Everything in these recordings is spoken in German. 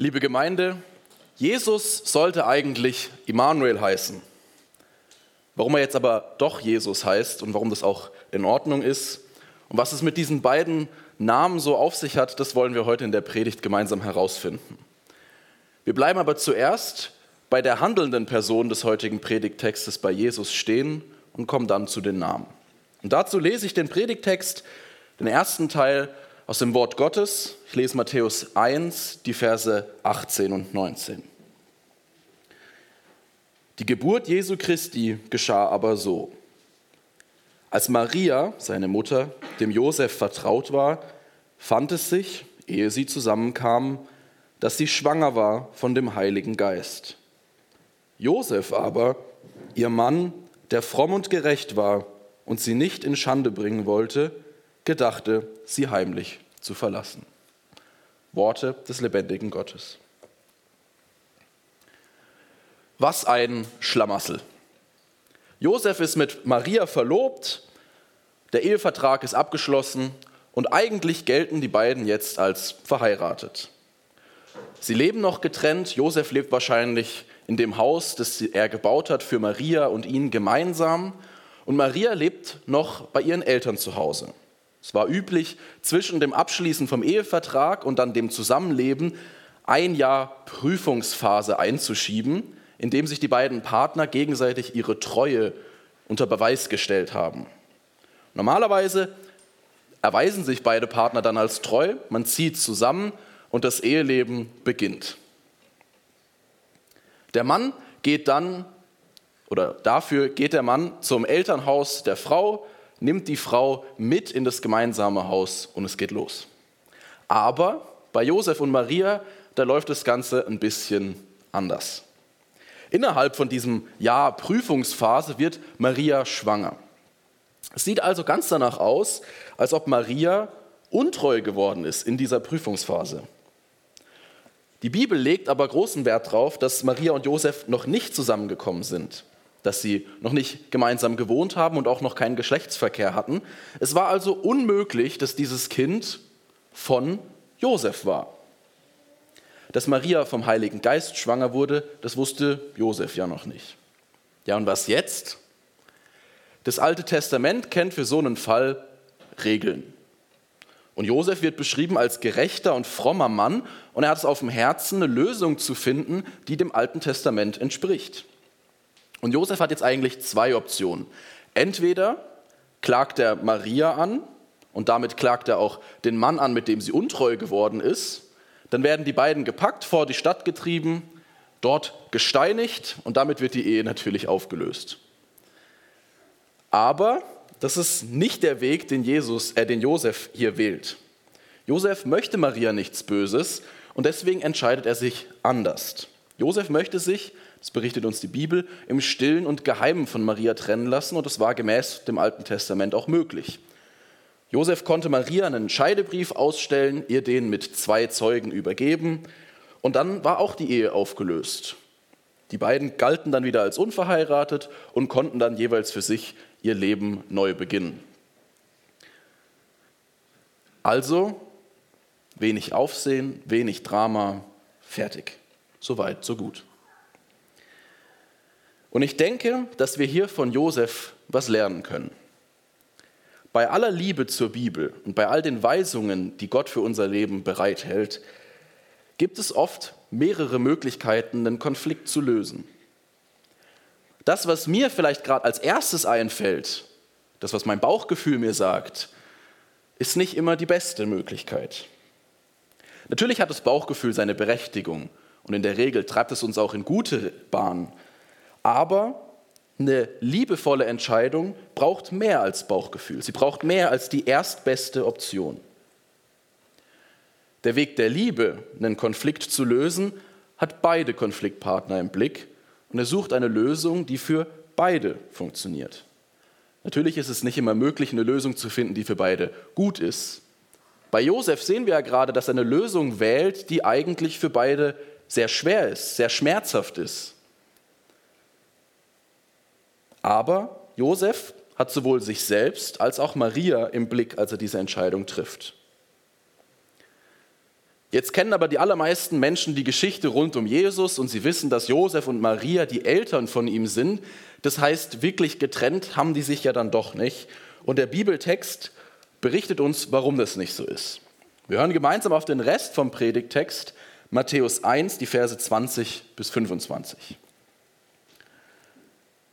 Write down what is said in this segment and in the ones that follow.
Liebe Gemeinde, Jesus sollte eigentlich Immanuel heißen. Warum er jetzt aber doch Jesus heißt und warum das auch in Ordnung ist und was es mit diesen beiden Namen so auf sich hat, das wollen wir heute in der Predigt gemeinsam herausfinden. Wir bleiben aber zuerst bei der handelnden Person des heutigen Predigttextes bei Jesus stehen und kommen dann zu den Namen. Und dazu lese ich den Predigttext, den ersten Teil aus dem Wort Gottes. Ich lese Matthäus 1, die Verse 18 und 19. Die Geburt Jesu Christi geschah aber so. Als Maria, seine Mutter, dem Josef vertraut war, fand es sich, ehe sie zusammenkamen, dass sie schwanger war von dem Heiligen Geist. Josef aber, ihr Mann, der fromm und gerecht war und sie nicht in Schande bringen wollte, gedachte, sie heimlich zu verlassen. Worte des lebendigen Gottes. Was ein Schlamassel. Josef ist mit Maria verlobt, der Ehevertrag ist abgeschlossen und eigentlich gelten die beiden jetzt als verheiratet. Sie leben noch getrennt. Josef lebt wahrscheinlich in dem Haus, das er gebaut hat für Maria und ihn gemeinsam. Und Maria lebt noch bei ihren Eltern zu Hause. Es war üblich, zwischen dem Abschließen vom Ehevertrag und dann dem Zusammenleben ein Jahr Prüfungsphase einzuschieben, in dem sich die beiden Partner gegenseitig ihre Treue unter Beweis gestellt haben. Normalerweise erweisen sich beide Partner dann als treu, man zieht zusammen und das Eheleben beginnt. Der Mann geht dann, oder dafür geht der Mann zum Elternhaus der Frau, nimmt die Frau mit in das gemeinsame Haus und es geht los. Aber bei Josef und Maria, da läuft das Ganze ein bisschen anders. Innerhalb von diesem Jahr Prüfungsphase wird Maria schwanger. Es sieht also ganz danach aus, als ob Maria untreu geworden ist in dieser Prüfungsphase. Die Bibel legt aber großen Wert darauf, dass Maria und Josef noch nicht zusammengekommen sind dass sie noch nicht gemeinsam gewohnt haben und auch noch keinen Geschlechtsverkehr hatten. Es war also unmöglich, dass dieses Kind von Josef war. Dass Maria vom Heiligen Geist schwanger wurde, das wusste Josef ja noch nicht. Ja, und was jetzt? Das Alte Testament kennt für so einen Fall Regeln. Und Josef wird beschrieben als gerechter und frommer Mann und er hat es auf dem Herzen, eine Lösung zu finden, die dem Alten Testament entspricht. Und Josef hat jetzt eigentlich zwei Optionen. Entweder klagt er Maria an und damit klagt er auch den Mann an, mit dem sie untreu geworden ist. Dann werden die beiden gepackt, vor die Stadt getrieben, dort gesteinigt und damit wird die Ehe natürlich aufgelöst. Aber das ist nicht der Weg, den, Jesus, äh, den Josef hier wählt. Josef möchte Maria nichts Böses und deswegen entscheidet er sich anders. Josef möchte sich das berichtet uns die Bibel, im Stillen und Geheimen von Maria trennen lassen und das war gemäß dem Alten Testament auch möglich. Josef konnte Maria einen Scheidebrief ausstellen, ihr den mit zwei Zeugen übergeben und dann war auch die Ehe aufgelöst. Die beiden galten dann wieder als unverheiratet und konnten dann jeweils für sich ihr Leben neu beginnen. Also wenig Aufsehen, wenig Drama, fertig. Soweit, so gut. Und ich denke, dass wir hier von Josef was lernen können. Bei aller Liebe zur Bibel und bei all den Weisungen, die Gott für unser Leben bereithält, gibt es oft mehrere Möglichkeiten, einen Konflikt zu lösen. Das, was mir vielleicht gerade als erstes einfällt, das, was mein Bauchgefühl mir sagt, ist nicht immer die beste Möglichkeit. Natürlich hat das Bauchgefühl seine Berechtigung und in der Regel treibt es uns auch in gute Bahnen. Aber eine liebevolle Entscheidung braucht mehr als Bauchgefühl. Sie braucht mehr als die erstbeste Option. Der Weg der Liebe, einen Konflikt zu lösen, hat beide Konfliktpartner im Blick und er sucht eine Lösung, die für beide funktioniert. Natürlich ist es nicht immer möglich, eine Lösung zu finden, die für beide gut ist. Bei Josef sehen wir ja gerade, dass er eine Lösung wählt, die eigentlich für beide sehr schwer ist, sehr schmerzhaft ist. Aber Josef hat sowohl sich selbst als auch Maria im Blick, als er diese Entscheidung trifft. Jetzt kennen aber die allermeisten Menschen die Geschichte rund um Jesus und sie wissen, dass Josef und Maria die Eltern von ihm sind. Das heißt, wirklich getrennt haben die sich ja dann doch nicht. Und der Bibeltext berichtet uns, warum das nicht so ist. Wir hören gemeinsam auf den Rest vom Predigtext, Matthäus 1, die Verse 20 bis 25.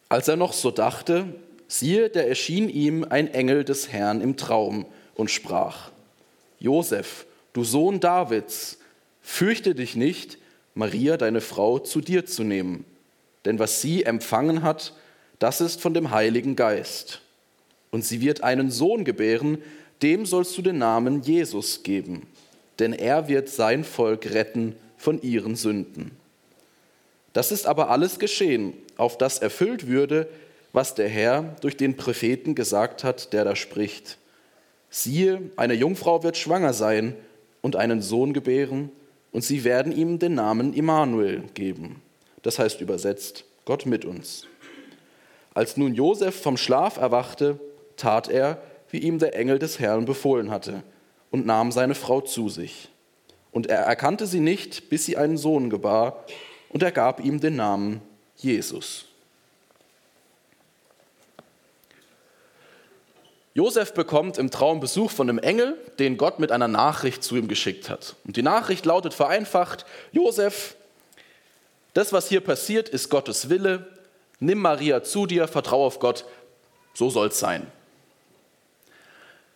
Als er noch so dachte, siehe, da erschien ihm ein Engel des Herrn im Traum und sprach, Josef, du Sohn Davids, fürchte dich nicht, Maria, deine Frau, zu dir zu nehmen, denn was sie empfangen hat, das ist von dem Heiligen Geist. Und sie wird einen Sohn gebären, dem sollst du den Namen Jesus geben, denn er wird sein Volk retten von ihren Sünden. Das ist aber alles geschehen, auf das erfüllt würde, was der Herr durch den Propheten gesagt hat, der da spricht. Siehe, eine Jungfrau wird schwanger sein und einen Sohn gebären, und sie werden ihm den Namen Immanuel geben. Das heißt übersetzt, Gott mit uns. Als nun Josef vom Schlaf erwachte, tat er, wie ihm der Engel des Herrn befohlen hatte, und nahm seine Frau zu sich. Und er erkannte sie nicht, bis sie einen Sohn gebar, und er gab ihm den Namen Jesus. Josef bekommt im Traum Besuch von einem Engel, den Gott mit einer Nachricht zu ihm geschickt hat. Und die Nachricht lautet vereinfacht: Josef, das, was hier passiert, ist Gottes Wille. Nimm Maria zu dir, vertraue auf Gott, so soll es sein.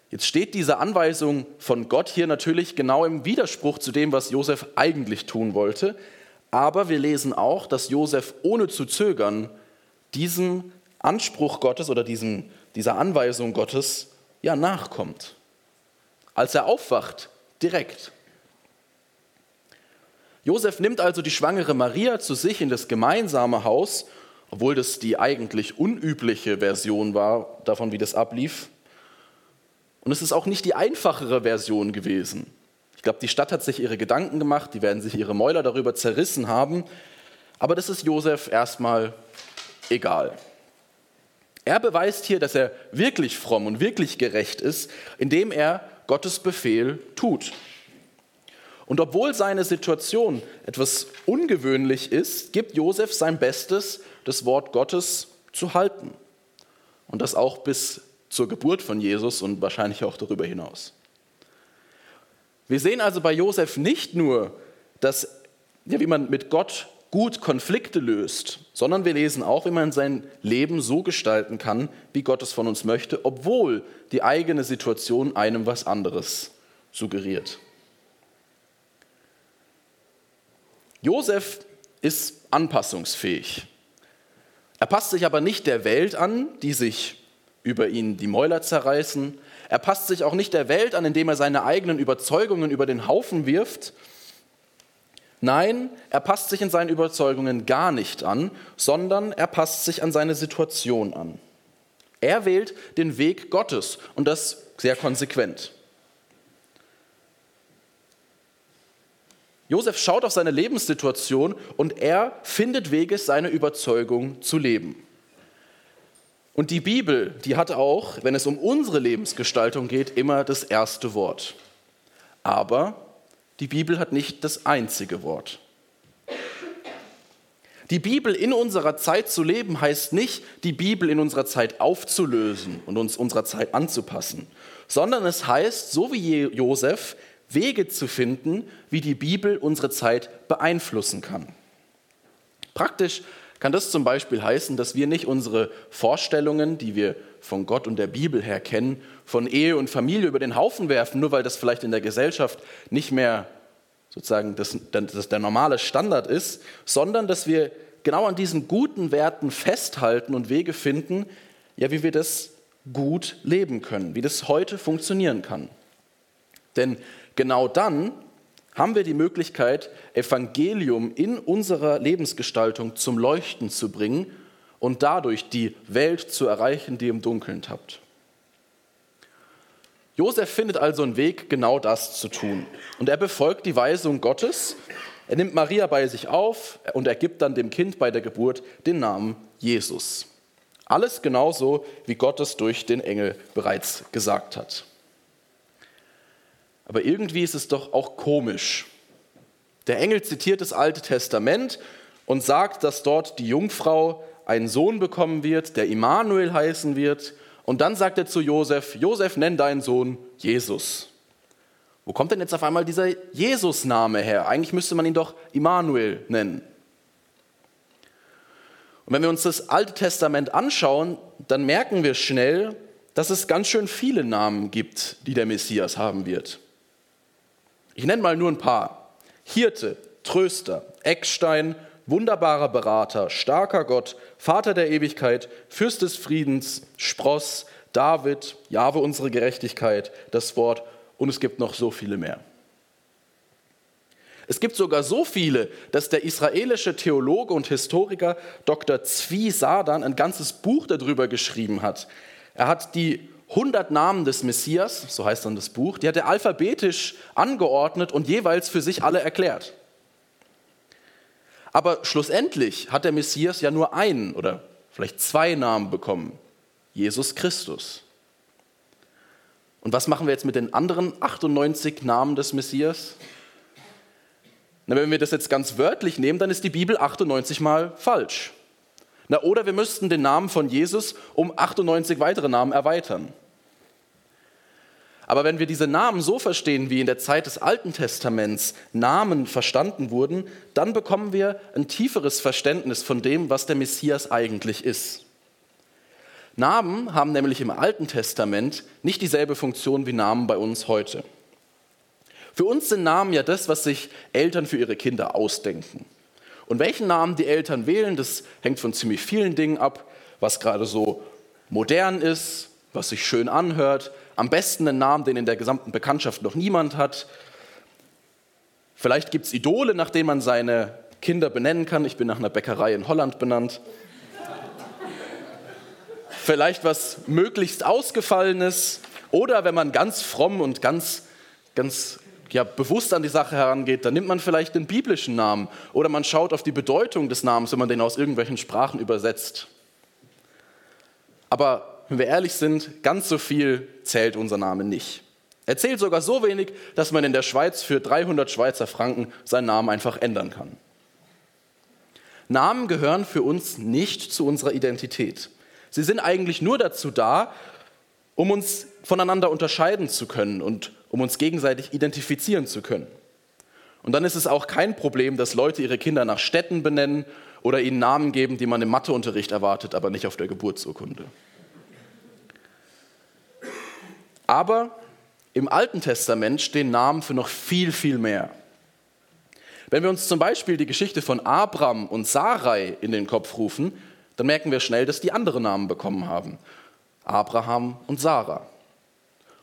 Jetzt steht diese Anweisung von Gott hier natürlich genau im Widerspruch zu dem, was Josef eigentlich tun wollte. Aber wir lesen auch, dass Josef ohne zu zögern diesem Anspruch Gottes oder diesem, dieser Anweisung Gottes ja nachkommt. Als er aufwacht, direkt. Josef nimmt also die schwangere Maria zu sich in das gemeinsame Haus, obwohl das die eigentlich unübliche Version war davon, wie das ablief. Und es ist auch nicht die einfachere Version gewesen. Ich glaube, die Stadt hat sich ihre Gedanken gemacht, die werden sich ihre Mäuler darüber zerrissen haben. Aber das ist Josef erstmal egal. Er beweist hier, dass er wirklich fromm und wirklich gerecht ist, indem er Gottes Befehl tut. Und obwohl seine Situation etwas ungewöhnlich ist, gibt Josef sein Bestes, das Wort Gottes zu halten. Und das auch bis zur Geburt von Jesus und wahrscheinlich auch darüber hinaus. Wir sehen also bei Josef nicht nur, dass, ja, wie man mit Gott gut Konflikte löst, sondern wir lesen auch, wie man sein Leben so gestalten kann, wie Gott es von uns möchte, obwohl die eigene Situation einem was anderes suggeriert. Josef ist anpassungsfähig. Er passt sich aber nicht der Welt an, die sich über ihn die Mäuler zerreißen. Er passt sich auch nicht der Welt an, indem er seine eigenen Überzeugungen über den Haufen wirft. Nein, er passt sich in seinen Überzeugungen gar nicht an, sondern er passt sich an seine Situation an. Er wählt den Weg Gottes und das sehr konsequent. Josef schaut auf seine Lebenssituation und er findet Wege, seine Überzeugung zu leben. Und die Bibel, die hat auch, wenn es um unsere Lebensgestaltung geht, immer das erste Wort. Aber die Bibel hat nicht das einzige Wort. Die Bibel in unserer Zeit zu leben heißt nicht, die Bibel in unserer Zeit aufzulösen und uns unserer Zeit anzupassen, sondern es heißt, so wie Josef, Wege zu finden, wie die Bibel unsere Zeit beeinflussen kann. Praktisch kann das zum Beispiel heißen, dass wir nicht unsere Vorstellungen, die wir von Gott und der Bibel her kennen, von Ehe und Familie über den Haufen werfen, nur weil das vielleicht in der Gesellschaft nicht mehr sozusagen das, das der normale Standard ist, sondern dass wir genau an diesen guten Werten festhalten und Wege finden, ja, wie wir das gut leben können, wie das heute funktionieren kann. Denn genau dann haben wir die Möglichkeit, Evangelium in unserer Lebensgestaltung zum Leuchten zu bringen und dadurch die Welt zu erreichen, die im Dunkeln tappt. Josef findet also einen Weg, genau das zu tun. Und er befolgt die Weisung Gottes. Er nimmt Maria bei sich auf und er gibt dann dem Kind bei der Geburt den Namen Jesus. Alles genauso, wie Gott es durch den Engel bereits gesagt hat. Aber irgendwie ist es doch auch komisch, Der Engel zitiert das Alte Testament und sagt, dass dort die Jungfrau einen Sohn bekommen wird, der Immanuel heißen wird. Und dann sagt er zu Josef, Josef, nenn deinen Sohn Jesus. Wo kommt denn jetzt auf einmal dieser Jesus-Name her? Eigentlich müsste man ihn doch Immanuel nennen. Und wenn wir uns das Alte Testament anschauen, dann merken wir schnell, dass es ganz schön viele Namen gibt, die der Messias haben wird. Ich nenne mal nur ein paar. Hirte, Tröster, Eckstein, wunderbarer Berater, starker Gott, Vater der Ewigkeit, Fürst des Friedens, Spross, David, Jahwe unsere Gerechtigkeit, das Wort und es gibt noch so viele mehr. Es gibt sogar so viele, dass der israelische Theologe und Historiker Dr. Zvi Sadan ein ganzes Buch darüber geschrieben hat. Er hat die 100 Namen des Messias, so heißt dann das Buch, die hat er alphabetisch angeordnet und jeweils für sich alle erklärt. Aber schlussendlich hat der Messias ja nur einen oder vielleicht zwei Namen bekommen. Jesus Christus. Und was machen wir jetzt mit den anderen 98 Namen des Messias? Na, wenn wir das jetzt ganz wörtlich nehmen, dann ist die Bibel 98 mal falsch. Na, oder wir müssten den Namen von Jesus um 98 weitere Namen erweitern. Aber wenn wir diese Namen so verstehen, wie in der Zeit des Alten Testaments Namen verstanden wurden, dann bekommen wir ein tieferes Verständnis von dem, was der Messias eigentlich ist. Namen haben nämlich im Alten Testament nicht dieselbe Funktion wie Namen bei uns heute. Für uns sind Namen ja das, was sich Eltern für ihre Kinder ausdenken. Und welchen Namen die Eltern wählen, das hängt von ziemlich vielen Dingen ab, was gerade so modern ist, was sich schön anhört, am besten einen Namen, den in der gesamten Bekanntschaft noch niemand hat. Vielleicht gibt es Idole, nach denen man seine Kinder benennen kann. Ich bin nach einer Bäckerei in Holland benannt. Vielleicht was möglichst Ausgefallenes. Oder wenn man ganz fromm und ganz, ganz ja, bewusst an die Sache herangeht, dann nimmt man vielleicht den biblischen Namen. Oder man schaut auf die Bedeutung des Namens, wenn man den aus irgendwelchen Sprachen übersetzt. Aber wenn wir ehrlich sind, ganz so viel zählt unser Name nicht. Er zählt sogar so wenig, dass man in der Schweiz für 300 Schweizer Franken seinen Namen einfach ändern kann. Namen gehören für uns nicht zu unserer Identität. Sie sind eigentlich nur dazu da, um uns voneinander unterscheiden zu können und um uns gegenseitig identifizieren zu können. Und dann ist es auch kein Problem, dass Leute ihre Kinder nach Städten benennen oder ihnen Namen geben, die man im Matheunterricht erwartet, aber nicht auf der Geburtsurkunde. Aber im Alten Testament stehen Namen für noch viel, viel mehr. Wenn wir uns zum Beispiel die Geschichte von Abram und Sarai in den Kopf rufen, dann merken wir schnell, dass die andere Namen bekommen haben. Abraham und Sarah.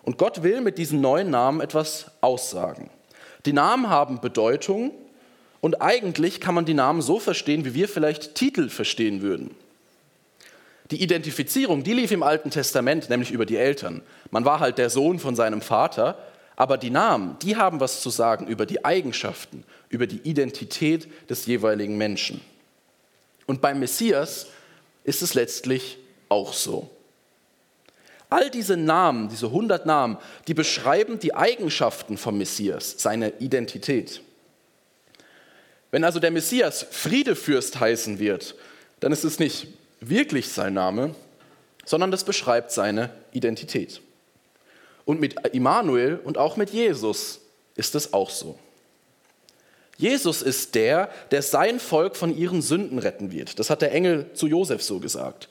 Und Gott will mit diesen neuen Namen etwas aussagen. Die Namen haben Bedeutung und eigentlich kann man die Namen so verstehen, wie wir vielleicht Titel verstehen würden. Die Identifizierung, die lief im Alten Testament, nämlich über die Eltern. Man war halt der Sohn von seinem Vater, aber die Namen, die haben was zu sagen über die Eigenschaften, über die Identität des jeweiligen Menschen. Und beim Messias ist es letztlich auch so. All diese Namen, diese 100 Namen, die beschreiben die Eigenschaften vom Messias, seine Identität. Wenn also der Messias Friedefürst heißen wird, dann ist es nicht wirklich sein Name, sondern das beschreibt seine Identität. Und mit Immanuel und auch mit Jesus ist es auch so. Jesus ist der, der sein Volk von ihren Sünden retten wird. Das hat der Engel zu Josef so gesagt.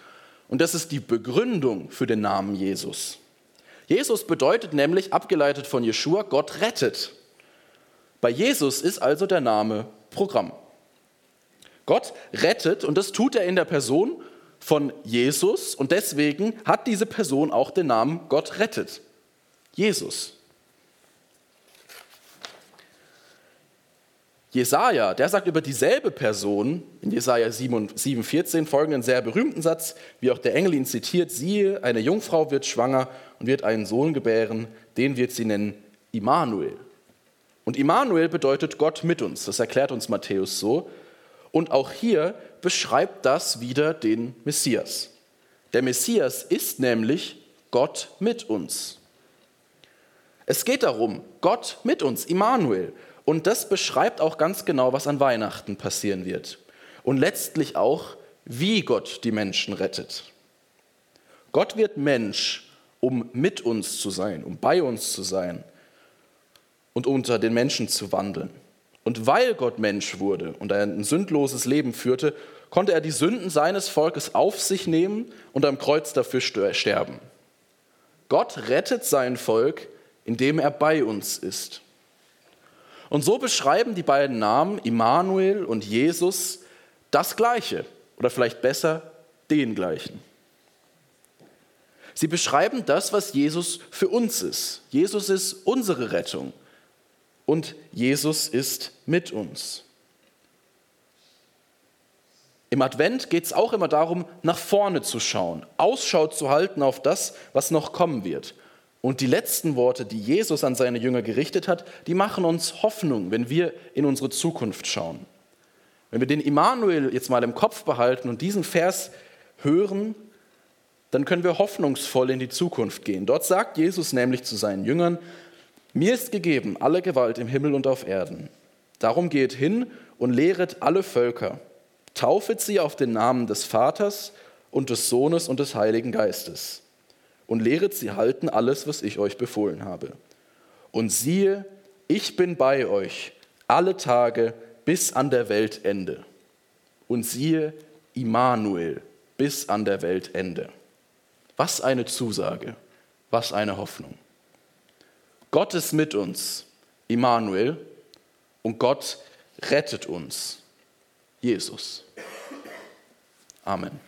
Und das ist die Begründung für den Namen Jesus. Jesus bedeutet nämlich, abgeleitet von Jeshua, Gott rettet. Bei Jesus ist also der Name Programm. Gott rettet und das tut er in der Person von Jesus und deswegen hat diese Person auch den Namen Gott rettet. Jesus. Jesaja, der sagt über dieselbe Person in Jesaja 7,14 folgenden sehr berühmten Satz, wie auch der Engel ihn zitiert: Siehe, eine Jungfrau wird schwanger und wird einen Sohn gebären, den wird sie nennen Immanuel. Und Immanuel bedeutet Gott mit uns, das erklärt uns Matthäus so. Und auch hier beschreibt das wieder den Messias. Der Messias ist nämlich Gott mit uns. Es geht darum, Gott mit uns, Immanuel. Und das beschreibt auch ganz genau, was an Weihnachten passieren wird. Und letztlich auch, wie Gott die Menschen rettet. Gott wird Mensch, um mit uns zu sein, um bei uns zu sein und unter den Menschen zu wandeln. Und weil Gott Mensch wurde und ein sündloses Leben führte, konnte er die Sünden seines Volkes auf sich nehmen und am Kreuz dafür sterben. Gott rettet sein Volk, indem er bei uns ist. Und so beschreiben die beiden Namen Immanuel und Jesus das Gleiche oder vielleicht besser den gleichen. Sie beschreiben das, was Jesus für uns ist. Jesus ist unsere Rettung und Jesus ist mit uns. Im Advent geht es auch immer darum, nach vorne zu schauen, Ausschau zu halten auf das, was noch kommen wird. Und die letzten Worte, die Jesus an seine Jünger gerichtet hat, die machen uns Hoffnung, wenn wir in unsere Zukunft schauen. Wenn wir den Immanuel jetzt mal im Kopf behalten und diesen Vers hören, dann können wir hoffnungsvoll in die Zukunft gehen. Dort sagt Jesus nämlich zu seinen Jüngern, mir ist gegeben alle Gewalt im Himmel und auf Erden. Darum geht hin und lehret alle Völker taufet sie auf den Namen des Vaters und des Sohnes und des Heiligen Geistes und lehret sie halten alles, was ich euch befohlen habe. Und siehe, ich bin bei euch alle Tage bis an der Weltende. Und siehe, Immanuel bis an der Weltende. Was eine Zusage, was eine Hoffnung. Gott ist mit uns, Immanuel, und Gott rettet uns, Jesus. Amen.